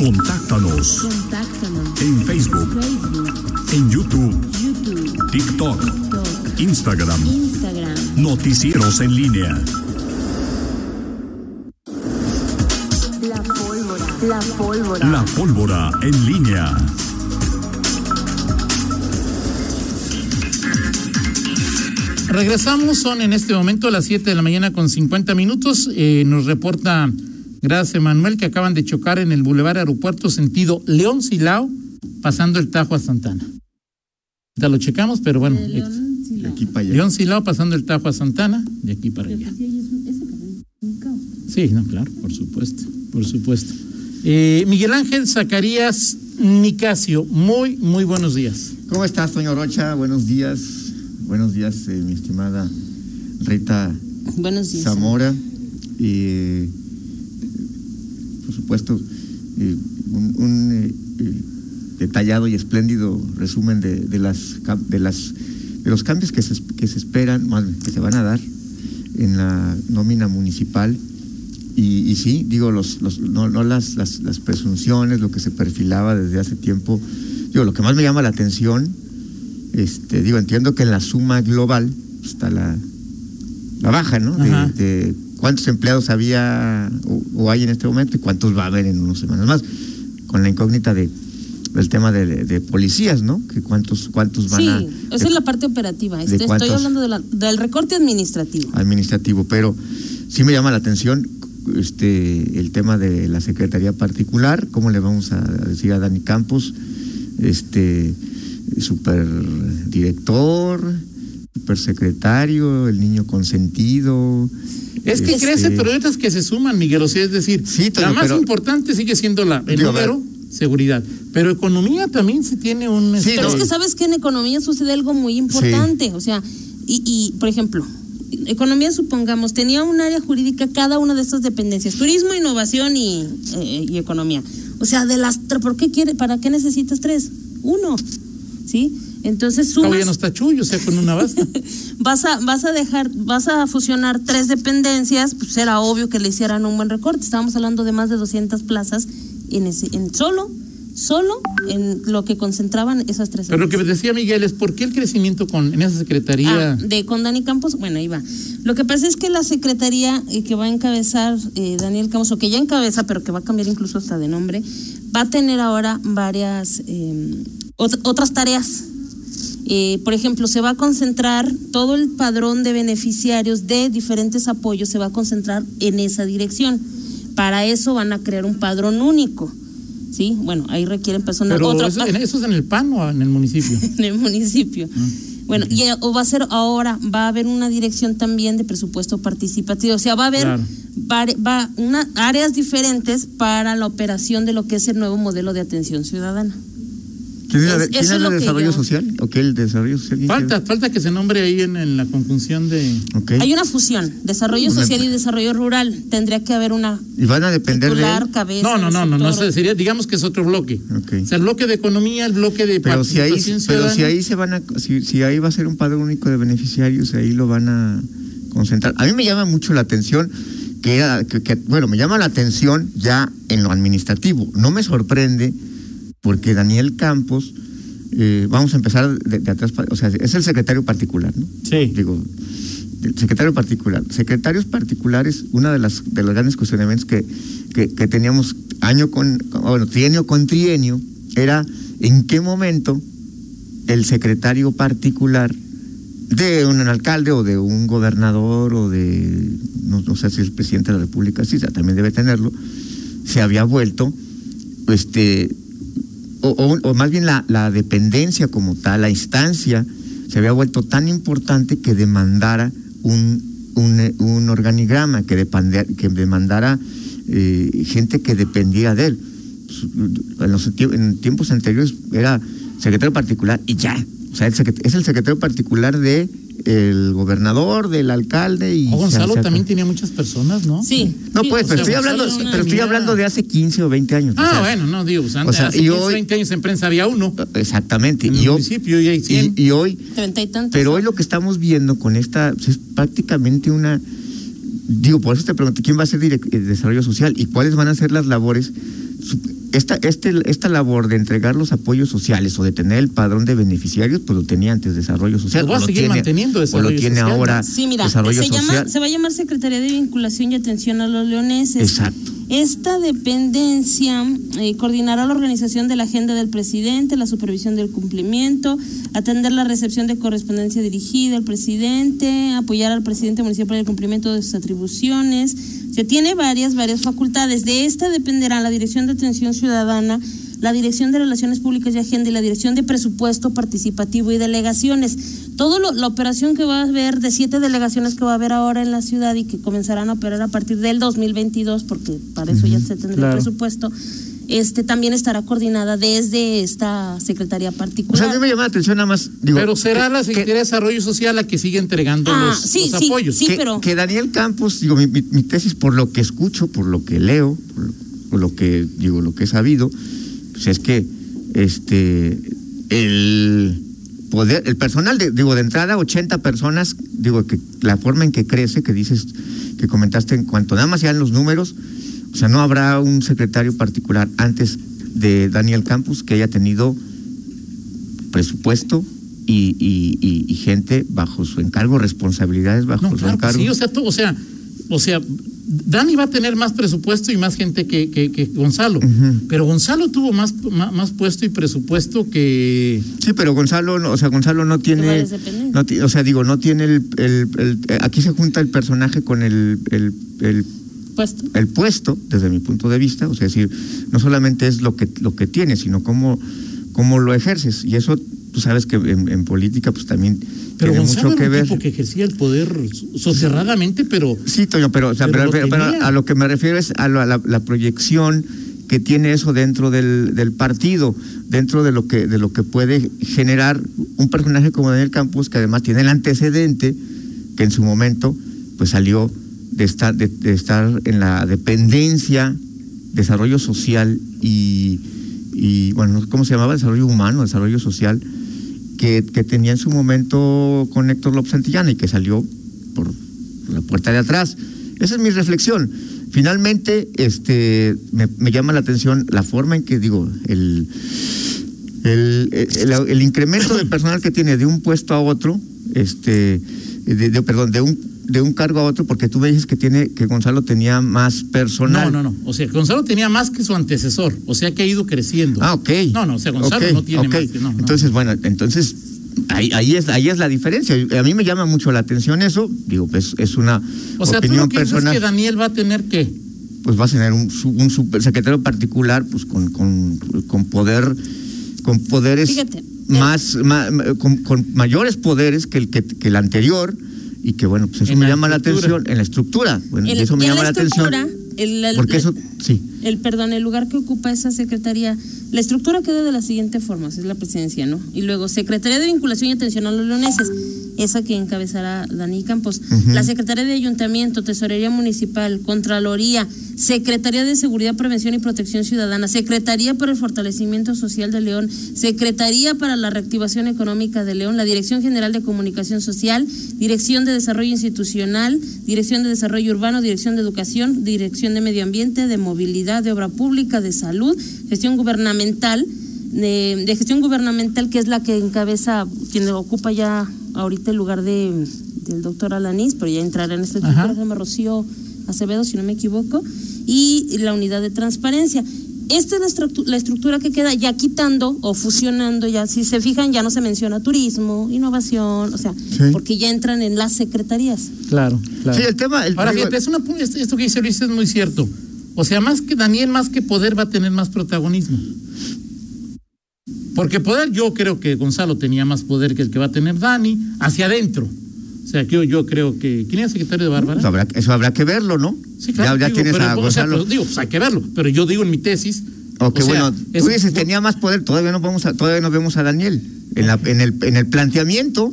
Contáctanos Contáctanos. en Facebook, Facebook, en YouTube, YouTube, TikTok, TikTok, Instagram. Instagram. Noticieros en línea. La pólvora. La pólvora. La pólvora en línea. Regresamos, son en este momento las 7 de la mañana con 50 minutos. Eh, nos reporta, gracias Emanuel, que acaban de chocar en el Boulevard Aeropuerto sentido León Silao, pasando el Tajo a Santana. Ya lo checamos, pero bueno. De León, la- Aquí para allá. León Silao pasando el Tajo a Santana, de aquí para allá. Sí, ahí es un- ese carril es un caos. Sí, no, claro, por supuesto, por supuesto. Eh, Miguel Ángel Zacarías Nicasio, muy, muy buenos días. ¿Cómo estás, Toño Rocha? Buenos días. Buenos días, eh, mi estimada Rita Buenos días. Zamora. Y, eh, por supuesto, eh, un, un, eh, eh, detallado y espléndido resumen de, de las, de, las, de los cambios que se, que se esperan, más que se van a dar en la nómina municipal. Y, y sí, digo, los, los, no, no las, las, las presunciones, lo que se perfilaba desde hace tiempo. Digo, lo que más me llama la atención, este, digo, entiendo que en la suma global está la, la baja, ¿no? De, Ajá. de cuántos empleados había o, o hay en este momento y cuántos va a haber en unas semanas más. Con la incógnita de del tema de, de policías, ¿no? Que cuántos cuántos van Sí, a esa es la parte operativa. ¿de Este, estoy hablando de la- del recorte administrativo. administrativo, pero sí me llama la atención este el tema de la secretaría particular, cómo le vamos a decir a Dani Campos, este superdirector, supersecretario, el niño consentido. Es que este, crece, pero hay otras que se suman, Miguel. O sea, es decir, Sí, Toño, la más pero- importante sigue siendo la, el Digo, número, seguridad. Pero economía también se tiene un... Sí, Pero no. es que sabes que en economía sucede algo muy importante. O sea, y, y, por ejemplo, economía, supongamos, tenía un área jurídica cada una de estas dependencias: turismo, innovación y, eh, y economía. O sea, de las. ¿Por qué quiere? ¿Para qué necesitas tres? Uno. ¿Sí? Entonces sumas. no está chuyo, o sea, con una basta. vas a, vas a dejar, vas a fusionar tres dependencias, pues era obvio que le hicieran un buen recorte. Estábamos hablando de más de 200 plazas en ese, en solo, solo en lo que concentraban esas tres. Pero lo que decía Miguel es, ¿por qué el crecimiento con, en esa secretaría? Ah, de con Dani Campos, bueno, ahí va. Lo que pasa es que la secretaría eh, que va a encabezar eh, Daniel Campos, o que ya encabeza, pero que va a cambiar incluso hasta de nombre, va a tener ahora varias eh, ot- otras tareas. Eh, por ejemplo, se va a concentrar todo el padrón de beneficiarios de diferentes apoyos, se va a concentrar en esa dirección. Para eso van a crear un padrón único. ¿Sí? Bueno, ahí requieren personas. Pero otra- eso, es en el PAN o en el municipio. en el municipio. Bueno, y eh, o va a ser ahora, va a haber una dirección también de presupuesto participativo, o sea, va a haber Claro. va una, áreas diferentes para la operación de lo que es el nuevo modelo de atención ciudadana. ¿Quién es, Es- quién el desarrollo yo- social? ¿O qué el desarrollo social? ¿Quién Falta, falta que se nombre ahí en, en la conjunción de... Hay una fusión, desarrollo Una- social y desarrollo rural. Tendría que haber una Y van a depender de titular, cabeza. No, no, no, no, no, sería, digamos que es otro bloque. O sea, el bloque de economía, el bloque de Pero si ahí, pero si ahí se van a, si, si ahí va a ser un padrón único de beneficiarios, ahí lo van a concentrar. A mí me llama mucho la atención que era, que, que- bueno, me llama la atención ya en lo administrativo. No me sorprende porque Daniel Campos, eh, vamos a empezar de, de atrás, o sea, es el secretario particular, ¿no? Sí. Digo, el secretario particular. Secretarios particulares, una de las de los grandes cuestionamientos que, que, que teníamos año con, bueno, trienio con trienio, era en qué momento el secretario particular de un alcalde o de un gobernador o de, no, no sé si el presidente de la República, sí, también debe tenerlo, se había vuelto, este, o, o- o más bien la, la dependencia como tal, la instancia, se había vuelto tan importante que demandara un, un, un organigrama, que, depande- que demandara eh, gente que dependiera de él. En, los en tiempos anteriores era secretario particular y ya. O sea, el es el secretario particular de el gobernador, del alcalde y... O Gonzalo se- también tenía muchas personas, ¿no? Sí. No, sí, pues, o pero sea, estoy hablando, pero estoy hablando de hace 15 o 20 años. o Ah, sea, bueno, no, digo, pues antes, o sea, hace y 15, hoy- 20 años en prensa había uno. Exactamente. En y hoy- municipio y hay 100. y, y hoy, Treinta y tantos. pero hoy lo que estamos viendo con esta pues, es prácticamente una digo, por eso te pregunté quién va a ser el desarrollo social y cuáles van a ser las labores. Esta, este, esta labor de entregar los apoyos sociales o de tener el padrón de beneficiarios, pues lo tenía antes Desarrollo Social. Pues va a o lo seguir tiene- manteniendo o Desarrollo lo tiene Social. ahora Sí, mira, Desarrollo se, Social. llama, se va a llamar Secretaría de Vinculación y Atención a los Leoneses. Exacto. Esta dependencia eh, coordinará la organización de la agenda del presidente, la supervisión del cumplimiento, atender la recepción de correspondencia dirigida al presidente, apoyar al presidente municipal en el cumplimiento de sus atribuciones. Se tiene varias, varias facultades. De esta dependerá la Dirección de Atención Ciudadana, la Dirección de Relaciones Públicas y Agenda y la Dirección de Presupuesto Participativo y Delegaciones. Todo lo- la operación que va a haber de siete delegaciones que va a haber ahora en la ciudad y que comenzarán a operar a partir del 2022, porque para eso ya se tendrá claro. el presupuesto, este también estará coordinada desde esta secretaría O sea, a particular. mí me llama la atención nada más. Digo, Pero será que- la que- Secretaría de Desarrollo Social la que sigue entregando Ah, los, sí, los sí, apoyos. sí. que, pero- que Daniel Campos, digo, mi, mi- mi tesis por lo que escucho, por lo que leo, por lo, por lo que digo, lo que he sabido, pues es que este el poder, el personal de, digo, de entrada, 80 personas, digo que la forma en que crece, que dices, que comentaste en cuanto nada más sean los números, o sea, no habrá un secretario particular antes de Daniel Campos que haya tenido presupuesto y, y- y- y gente bajo su encargo, responsabilidades bajo No, su claro encargo. sí, o sea, tú- o sea, o sea, Dani va a tener más presupuesto y más gente que, que, que Gonzalo, pero Gonzalo tuvo más, más, más puesto y presupuesto que... Sí, pero Gonzalo, no- o sea, Gonzalo no tiene, no o sea, digo, no tiene el, el- el- aquí se junta el personaje con el, el, el, Puesto. el puesto, desde mi punto de vista, o sea, es decir, no solamente es lo que, lo que tienes, sino cómo, cómo lo ejerces, y eso, tú sabes que en, en política, pues también Pero tiene Gonzalo mucho que ver. tipo que ejercía el poder soterradamente, pero... Sí, Toño, pero, o sea, Pero pero- lo pero tenía. a lo que me refiero es a la, la- la proyección que tiene eso dentro del, del partido, dentro de lo que de lo que puede generar un personaje como Daniel Campos, que además tiene el antecedente que en su momento pues salió de estar de, de en la dependencia, desarrollo social y, y bueno, cómo se llamaba, desarrollo humano, desarrollo social, que, que tenía en su momento con Héctor López Santillana y que salió por la puerta de atrás. Esa es mi reflexión. Finalmente, este, me, llama la atención la forma en que digo el, el, incremento del personal que tiene de un puesto a otro, este, de, de- perdón, de un de un cargo a otro, porque tú me dices que tiene que Gonzalo tenía más personal. No, no, no. O sea, Gonzalo tenía más que su antecesor, o sea que ha ido creciendo. Ah, ok. No, no, o sea, Gonzalo no tiene más que... No, no. Entonces, bueno, entonces ahí, ahí, es, ahí es la diferencia. A mí me llama mucho la atención eso. Digo, pues es una o sea, tú opinión lo que dices es personal. que Daniel va a tener que... Pues va a tener un, su- un supersecretario particular, pues con, con, con poder, con poderes Fíjate, más, ma- con, con mayores poderes que el que, que el anterior. Y que bueno, pues eso me la llama la atención en la estructura. Bueno, El- eso me llama la la atención. estructura, el- el- Porque eso, sí. el perdón, el lugar que ocupa esa secretaría, la estructura queda de la siguiente forma, es la presidencia, ¿no? Y luego Secretaría de Vinculación y Atención a los Leoneses, esa que encabezará Dani Campos, la Secretaría de Ayuntamiento, Tesorería Municipal, Contraloría, Secretaría de Seguridad, Prevención y Protección Ciudadana, Secretaría para el Fortalecimiento Social de León, Secretaría para la Reactivación Económica de León, la Dirección General de Comunicación Social, Dirección de Desarrollo Institucional, Dirección de Desarrollo Urbano, Dirección de Educación, Dirección de Medio Ambiente, de Movilidad, de Obra Pública, de Salud, Gestión Gubernamental, de, de Gestión Gubernamental, que es la que encabeza, quien ocupa ya ahorita el lugar de, del doctor Alanís, pero ya entrará en este estructura, se llama Rocío Acevedo, si no me equivoco, y la unidad de transparencia. Esta es la, estructu- la estructura que queda ya quitando o fusionando, ya si se fijan ya no se menciona turismo, innovación, o sea, Sí. porque ya entran en las secretarías. Claro, claro. Sí, el tema. el- Ahora, fíjate, es una, esto que dice Luis es muy cierto. O sea, más que Daniel, más que poder, va a tener más protagonismo. Porque poder, yo creo que Gonzalo tenía más poder que el que va a tener Dani, hacia adentro. O sea, yo, yo creo que. ¿Quién era secretario de Bárbara? Habrá- eso habrá que verlo, ¿no? Sí, claro. ya ya digo, tienes pero, a o sea, Gonzalo. pues, digo, pues hay que verlo. Pero yo digo en mi tesis. Ok, o sea, bueno, es- tú dices tenía más poder, todavía no vamos a, todavía no vemos a Daniel. En, la, en, el, en el planteamiento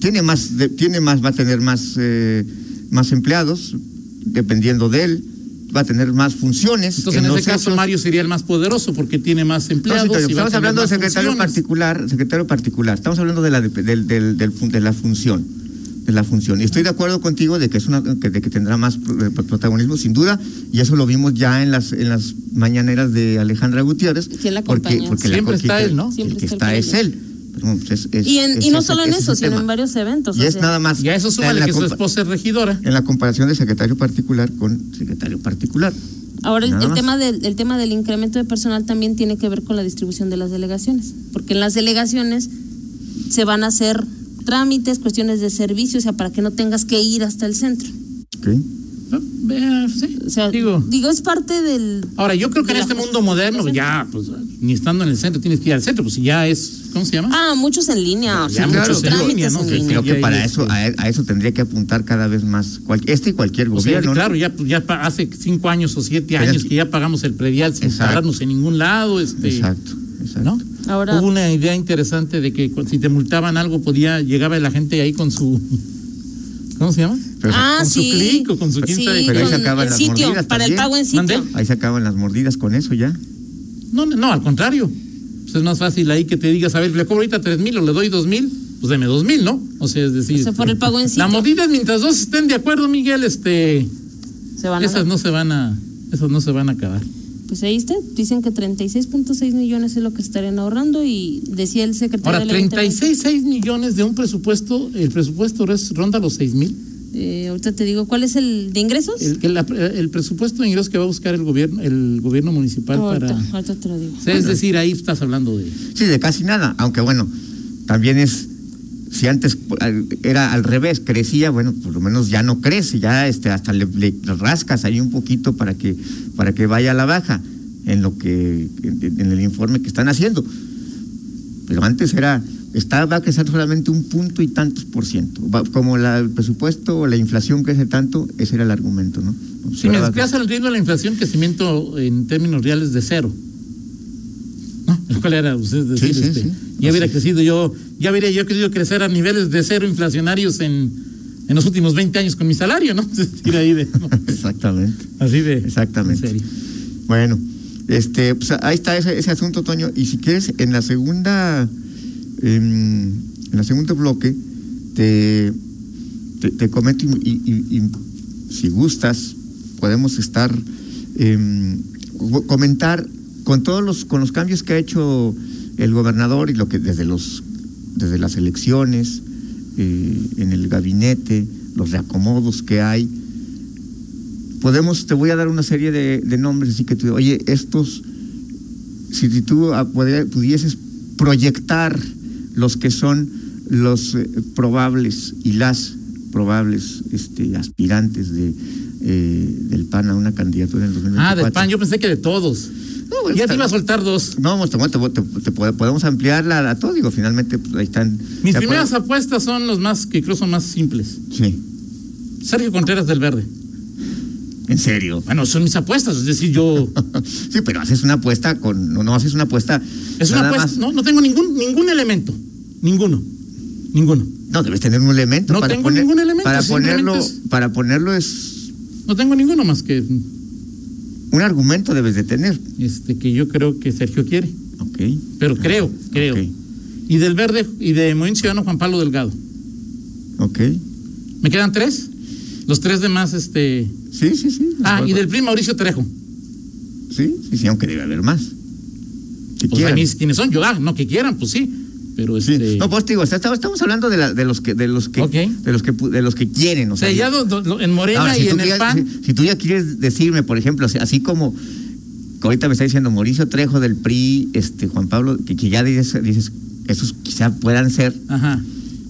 tiene más, de- tiene más, va a tener más, eh, más empleados, dependiendo de él, va a tener más funciones. Entonces, en ese caso, Mario sería el más poderoso porque tiene más empleados. sí, Toño, y va a estamos tener hablando de secretario funciones. particular, secretario particular, estamos hablando de la, de, de la función. es la función. Y estoy de acuerdo contigo de que es una que, de que tendrá más pro- protagonismo, sin duda, y eso lo vimos ya en las en las mañaneras de Alejandra Gutiérrez. ¿Quién la acompaña? porque Siempre está que- él, ¿no? El que está está él es él. Pues, es- es- Y, en- es y no solo en eso, sino tema. en varios eventos. Y o es sea, nada más. Y a eso súmale la que su esposa es regidora. En la comparación de secretario particular con secretario particular. Ahora, el, tema del, el tema del incremento de personal también tiene que ver con la distribución de las delegaciones, porque en las delegaciones se van a hacer trámites, cuestiones de servicio, o sea, para que no tengas que ir hasta el centro. ¿ok? No, vea, sí, O sea, digo. digo, es parte del... Ahora, yo creo que en este mundo moderno ya, pues, ni estando en el centro tienes que ir al centro, pues si ya es, ¿cómo se llama? Ah, muchos en línea, o Ya sea, muchos en trámites línea, ¿no? en Que línea. Creo que para eso, este- a, a eso tendría que apuntar cada vez más cual- este y cualquier O sea, gobierno. ¿no? claro, ya, pues, ya hace cinco años o siete Pero años es- que ya pagamos el predial sin Exacto. pararnos en ningún lado, este, Exacto, exacto. ¿no? Ahora- Hubo una idea interesante de que si te multaban algo podía, llegaba la gente ahí con su, ¿cómo se llama? Pero- ah, con su sí. clic o con su quién sí, sabe qué. Pero ahí se acaban las sitio, mordidas para el pago en sitio. ¿Mandé? Ahí se acaban las mordidas con eso ya. No, no, al contrario. Pues es más fácil ahí que te digas, a ver, le cobro ahorita tres mil o le doy dos mil, pues deme dos mil, ¿no? O sea, es decir. O sea, por el pago en La mordida es mientras dos estén de acuerdo, Miguel, este. Se van a Esas no se van a. Esas no se van a acabar. Pues ahí está, dicen que 36.6 millones es lo que estarían ahorrando y decía el secretario Ahora, del Ayuntamiento- 36 6 millones de un presupuesto, el presupuesto es- ronda los seis mil. Eh, ahorita te digo, ¿cuál es el de ingresos? El, el presupuesto de ingresos que va a buscar el gobierno, el gobierno municipal ahorita, para. ahorita te lo digo. es decir, ahí estás hablando de. Sí, de casi nada, aunque bueno, también es, si antes era al revés, crecía, bueno, por lo menos ya no crece, ya este, hasta le, le rascas ahí un poquito para que, para que vaya a la baja en lo que, en, en el informe que están haciendo. Pero antes era, está, va a crecer solamente un punto y tantos por ciento. Va- como la- el presupuesto o la inflación crece tanto, ese era el argumento, ¿no? Si me desplazas el ritmo de la inflación, crecimiento en términos reales de cero. ¿No? ¿Cuál era? Pues, es decir, Sí, sí, este, sí. ya hubiera crecido yo, ya hubiera yo querido crecer a niveles de cero inflacionarios en, en los últimos 20 años con mi salario, ¿no? Ahí de, ¿no? Exactamente. así de. Exactamente. en serio. Bueno, este, pues ahí está ese, ese asunto, Toño. Y si quieres, en la segunda, en la segundo bloque, te, te, comento y, si gustas, podemos estar co- comentar con todos los, con los cambios que ha hecho el gobernador y lo que desde los, desde las elecciones, eh, en el gabinete, los reacomodos que hay. Podemos, te voy a dar una serie de, de nombres, así que tú, oye, estos, si, tú ah, pudieses proyectar los que son los eh, probables y las probables este, aspirantes de, eh, del PAN a una candidatura en el 2024. Ah, del PAN, yo pensé que de todos. No, bueno, ya te iba a soltar dos. No, te, te- te- te pode- podemos ampliarla a todo, digo, finalmente pues, ahí están. Mis ¿de primeras acuerdo? apuestas son los más, que creo son más simples. Sí, Sergio Contreras del Verde. en serio. Bueno, son mis apuestas, es decir, yo. Sí, pero haces una apuesta con. No, no haces una apuesta. Es una apuesta, más- no, no tengo ningún, ningún elemento. Ninguno. Ninguno. No, debes tener un elemento. No para tengo poner- ningún elemento, Para ponerlo, es- para ponerlo es No tengo ninguno más que un argumento debes de tener. este que yo creo que Sergio quiere. Ok. Pero creo, creo. Ok. Y del Verde y de Movimiento Ciudadano Juan Pablo Delgado. Ok. ¿Me quedan tres? Los tres demás, este. Sí, sí, sí. Ah, y del PRI Mauricio Trejo. Sí, sí, sí, aunque debe haber más. Si Pues a quieran. mí quiénes son, yo, ah, no que quieran, pues sí. Pero Sí. este. No, pues te digo, estamos, hablando de, la- de los que de los que de los que de los que quieren, o o sea, ya do- do- en Morena Ahora, si y en el ya- PAN. si, si tú ya quieres decirme, por ejemplo, así, así como ahorita me está diciendo Mauricio Trejo del PRI, este Juan Pablo, que, que ya dices, dices, esos quizá puedan ser, Ajá.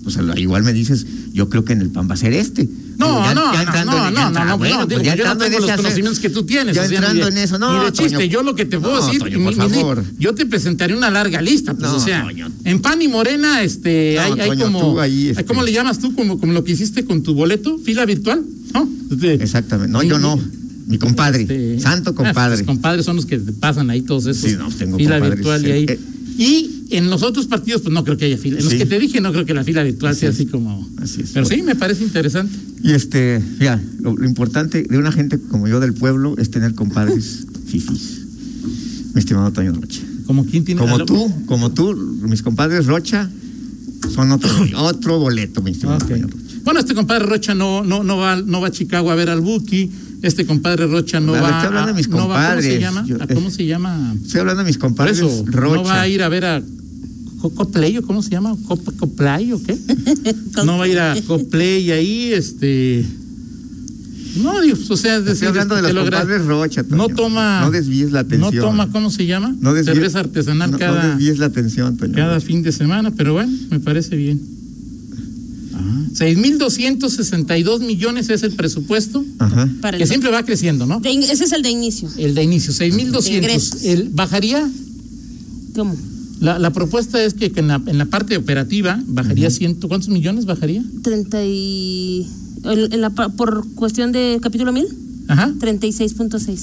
pues al- igual me dices, yo creo que en el PAN va a ser este. No, ya- no, ya no, entrando no, no, ya no, entra- no, bueno, no, pues digo, ya yo no tengo los hacer- conocimientos que tú tienes. Ya entrando en eso, no, ni de chiste, Toño. yo lo que te puedo No, decir, Toño, por mi- favor. yo te presentaré una larga lista, pues, No, o sea, Toño. en PAN y Morena, este, No, hay, hay como, ahí, este- ¿cómo le llamas tú? Como, como lo que hiciste con tu boleto, fila virtual, ¿no? Este, Exactamente. No, yo no. Mi compadre. este, santo ah, compadre. Los compadres son los que pasan ahí todos esos. Sí, no, tengo fila virtual y sí. ahí. Eh. Y en los otros partidos, pues no creo que haya fila. En los Sí. que te dije, no creo que la fila virtual sea así como. Así es. Pero sí, me parece interesante. Y este, mira, lo, lo importante de una gente como yo del pueblo es tener compadres fifis. Mi estimado Toño Rocha. Como quien tiene. Como tú, como tú, mis compadres Rocha son otro, otro boleto, mi estimado. Toño Rocha. Bueno, este compadre Rocha no, no, no, va, no va a Chicago a ver al Buki. Este compadre Rocha no va estoy hablando a, de mis no va- ¿Cómo se compadres. llama? Yo- ¿A ¿Cómo se llama? Estoy hablando de mis Por compadres eso, Rocha. no va a ir a ver a Co- Coplay o cómo se llama, Cop- Coplay o qué? no va a ir a Coplay ahí, este. No, digo, pues, o sea, es decir, hablando de este, los te logra- compadres Rocha. No toma. No desvíes la atención. No toma, ¿cómo se llama? No desvíes- Cerveza artesanal no- no cada, desvíes la atención, Toño. cada fin de semana, pero bueno, me parece bien. Ah, 6.262 millones es el presupuesto, Ajá. Para el- que siempre va creciendo, ¿no? de in- ese es el de inicio. El de inicio, 6.200. ingresos. El bajaría, ¿Cómo? La, la propuesta es que, que en, la, en la parte operativa bajaría ciento, ¿cuántos millones bajaría? 30 y... en- en la por cuestión de capítulo 1000, Ajá. 36.6.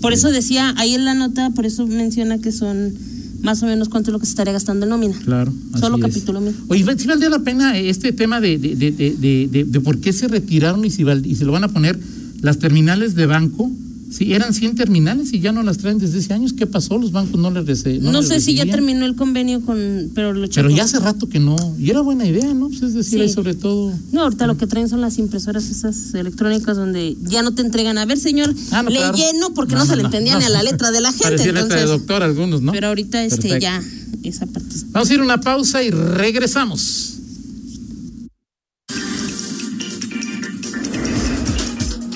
Por eso decía, ahí en la nota, por eso menciona que son más o menos cuánto es lo que se estaría gastando en nómina. Claro. Solo capítulo 1000. Oye, ¿sí valdría la pena este tema de, de, de, de, por qué se retiraron y si, y se lo van a poner las terminales de banco? Sí, eran 100 terminales y ya no las traen desde ese años. ¿Qué pasó? Los bancos no les rece- No, les sé si ya terminó el convenio con... Pero lo Pero ya hace rato que no. Y era buena idea, ¿no? Pues es decir, Sí. ahí sobre todo. No, ahorita lo que traen son las impresoras esas electrónicas donde ya no te entregan. A ver, señor, Ah, no, le claro. lleno porque no, se le entendía ni a la letra de la gente. Parecía letra de entonces, doctor algunos, ¿no? Pero ahorita este ya, esa parte. está- Vamos a ir a una pausa y regresamos.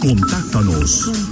Contáctanos Contáctanos.